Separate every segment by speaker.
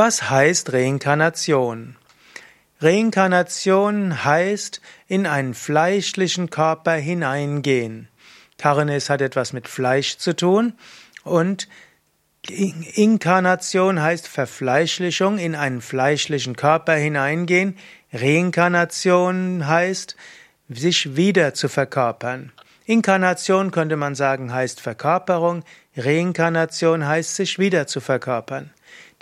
Speaker 1: Was heißt Reinkarnation? Reinkarnation heißt in einen fleischlichen Körper hineingehen. Karnes hat etwas mit Fleisch zu tun und Inkarnation heißt Verfleischlichung, in einen fleischlichen Körper hineingehen. Reinkarnation heißt sich wieder zu verkörpern. Inkarnation könnte man sagen heißt Verkörperung, Reinkarnation heißt sich wieder zu verkörpern.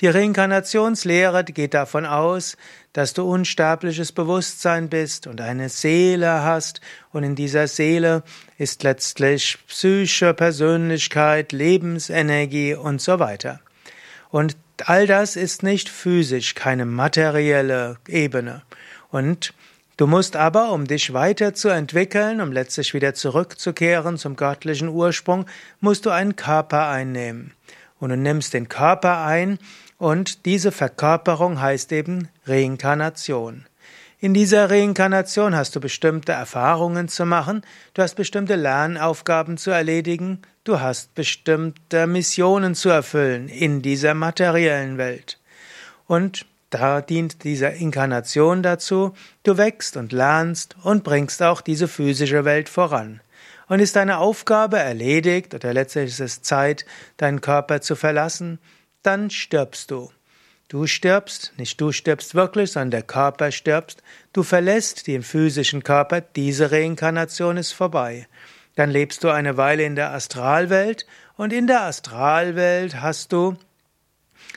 Speaker 1: Die Reinkarnationslehre geht davon aus, dass du unsterbliches Bewusstsein bist und eine Seele hast und in dieser Seele ist letztlich Psyche, Persönlichkeit, Lebensenergie und so weiter. Und all das ist nicht physisch, keine materielle Ebene. Und Du musst aber, um dich weiterzuentwickeln, um letztlich wieder zurückzukehren zum göttlichen Ursprung, musst du einen Körper einnehmen. Und du nimmst den Körper ein und diese Verkörperung heißt eben Reinkarnation. In dieser Reinkarnation hast du bestimmte Erfahrungen zu machen, du hast bestimmte Lernaufgaben zu erledigen, du hast bestimmte Missionen zu erfüllen in dieser materiellen Welt. Und da dient diese Inkarnation dazu, du wächst und lernst und bringst auch diese physische Welt voran. Und ist deine Aufgabe erledigt oder letztlich ist es Zeit, deinen Körper zu verlassen, dann stirbst du. Du stirbst, nicht du stirbst wirklich, sondern der Körper stirbst, du verlässt den physischen Körper, diese Reinkarnation ist vorbei. Dann lebst du eine Weile in der Astralwelt und in der Astralwelt hast du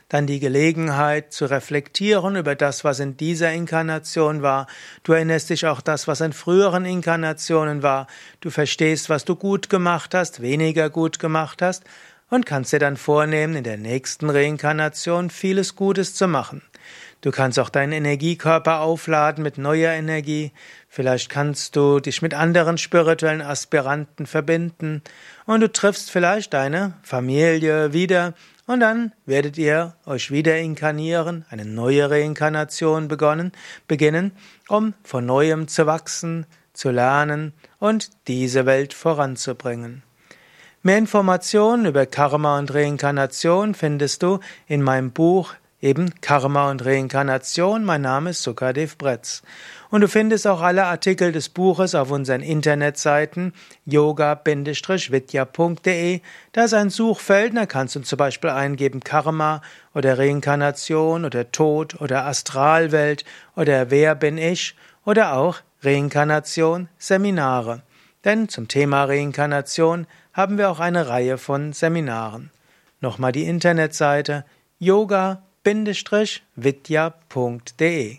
Speaker 1: dann die Gelegenheit zu reflektieren über das, was in dieser Inkarnation war. Du erinnerst dich auch das, was in früheren Inkarnationen war. Du verstehst, was du gut gemacht hast, weniger gut gemacht hast und kannst dir dann vornehmen, in der nächsten Reinkarnation vieles Gutes zu machen. Du kannst auch deinen Energiekörper aufladen mit neuer Energie. Vielleicht kannst du dich mit anderen spirituellen Aspiranten verbinden und du triffst vielleicht deine Familie wieder und dann werdet ihr euch wieder inkarnieren, eine neue Reinkarnation begonnen, beginnen, um von neuem zu wachsen, zu lernen und diese Welt voranzubringen. Mehr Informationen über Karma und Reinkarnation findest du in meinem Buch Eben Karma und Reinkarnation. Mein Name ist Sukadev Bretz. Und du findest auch alle Artikel des Buches auf unseren Internetseiten yoga-vidya.de. Da ist ein Suchfeld, da kannst du zum Beispiel eingeben Karma oder Reinkarnation oder Tod oder Astralwelt oder Wer bin ich oder auch Reinkarnation Seminare. Denn zum Thema Reinkarnation haben wir auch eine Reihe von Seminaren. Nochmal die Internetseite yoga-vidya.de